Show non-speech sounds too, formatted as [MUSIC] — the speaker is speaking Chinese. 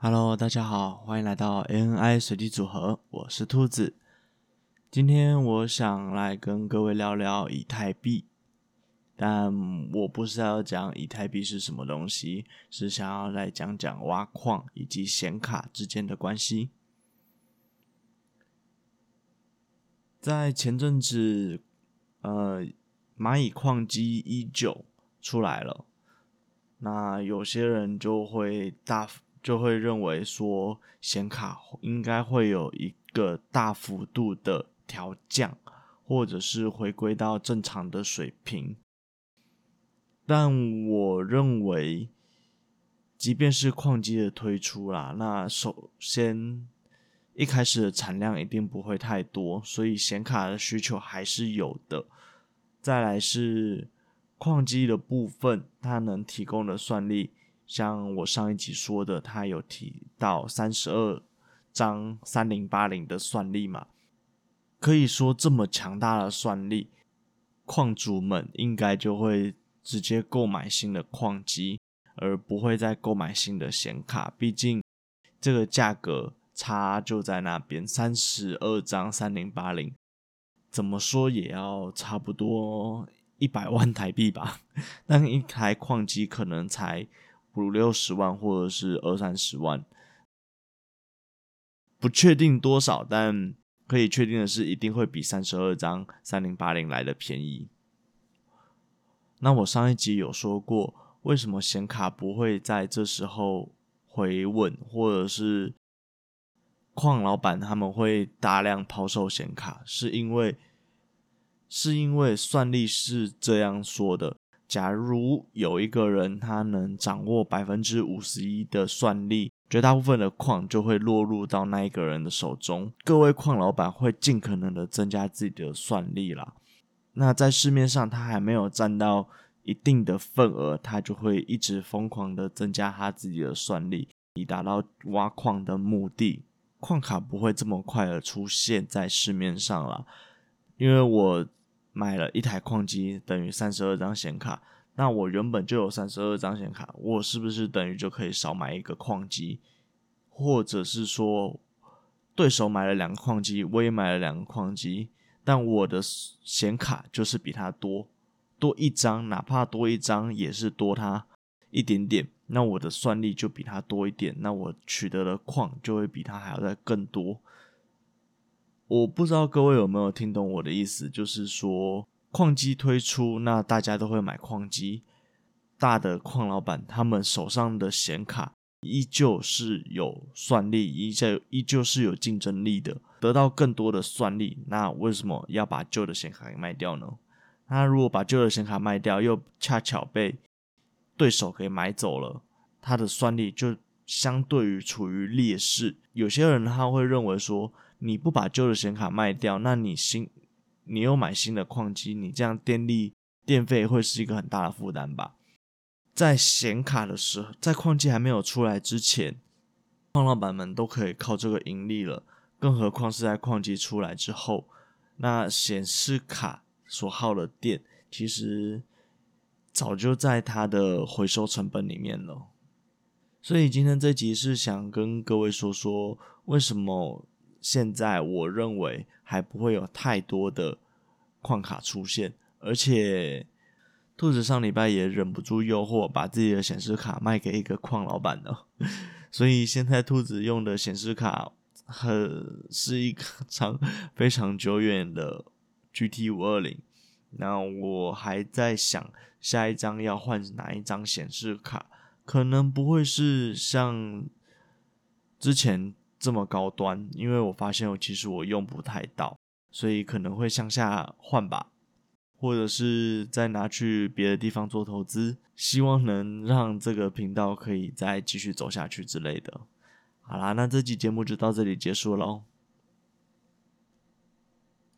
Hello，大家好，欢迎来到 ANI 随机组合，我是兔子。今天我想来跟各位聊聊以太币，但我不是要讲以太币是什么东西，是想要来讲讲挖矿以及显卡之间的关系。在前阵子，呃，蚂蚁矿机一九出来了，那有些人就会大。就会认为说显卡应该会有一个大幅度的调降，或者是回归到正常的水平。但我认为，即便是矿机的推出啦，那首先一开始的产量一定不会太多，所以显卡的需求还是有的。再来是矿机的部分，它能提供的算力。像我上一集说的，他有提到三十二张三零八零的算力嘛，可以说这么强大的算力，矿主们应该就会直接购买新的矿机，而不会再购买新的显卡。毕竟这个价格差就在那边，三十二张三零八零，怎么说也要差不多一百万台币吧？[LAUGHS] 但一台矿机可能才。五六十万或者是二三十万，不确定多少，但可以确定的是，一定会比三十二张三零八零来的便宜。那我上一集有说过，为什么显卡不会在这时候回稳，或者是矿老板他们会大量抛售显卡，是因为是因为算力是这样说的。假如有一个人他能掌握百分之五十一的算力，绝大部分的矿就会落入到那一个人的手中。各位矿老板会尽可能的增加自己的算力啦。那在市面上他还没有占到一定的份额，他就会一直疯狂的增加他自己的算力，以达到挖矿的目的。矿卡不会这么快的出现在市面上了，因为我。买了一台矿机等于三十二张显卡，那我原本就有三十二张显卡，我是不是等于就可以少买一个矿机？或者是说，对手买了两个矿机，我也买了两个矿机，但我的显卡就是比他多多一张，哪怕多一张也是多他一点点，那我的算力就比他多一点，那我取得的矿就会比他还要再更多。我不知道各位有没有听懂我的意思，就是说矿机推出，那大家都会买矿机，大的矿老板他们手上的显卡依旧是有算力，依旧依旧是有竞争力的，得到更多的算力，那为什么要把旧的显卡给卖掉呢？他如果把旧的显卡卖掉，又恰巧被对手给买走了，他的算力就相对于处于劣势。有些人他会认为说，你不把旧的显卡卖掉，那你新，你又买新的矿机，你这样电力电费会是一个很大的负担吧？在显卡的时候，在矿机还没有出来之前，矿老板们都可以靠这个盈利了，更何况是在矿机出来之后，那显示卡所耗的电，其实早就在它的回收成本里面了。所以今天这集是想跟各位说说为什么。现在我认为还不会有太多的矿卡出现，而且兔子上礼拜也忍不住诱惑，把自己的显示卡卖给一个矿老板了。[LAUGHS] 所以现在兔子用的显示卡很是一个 [LAUGHS] 长非常久远的 GT 五二零。那我还在想下一张要换哪一张显示卡，可能不会是像之前。这么高端，因为我发现我其实我用不太到，所以可能会向下换吧，或者是再拿去别的地方做投资，希望能让这个频道可以再继续走下去之类的。好啦，那这期节目就到这里结束喽。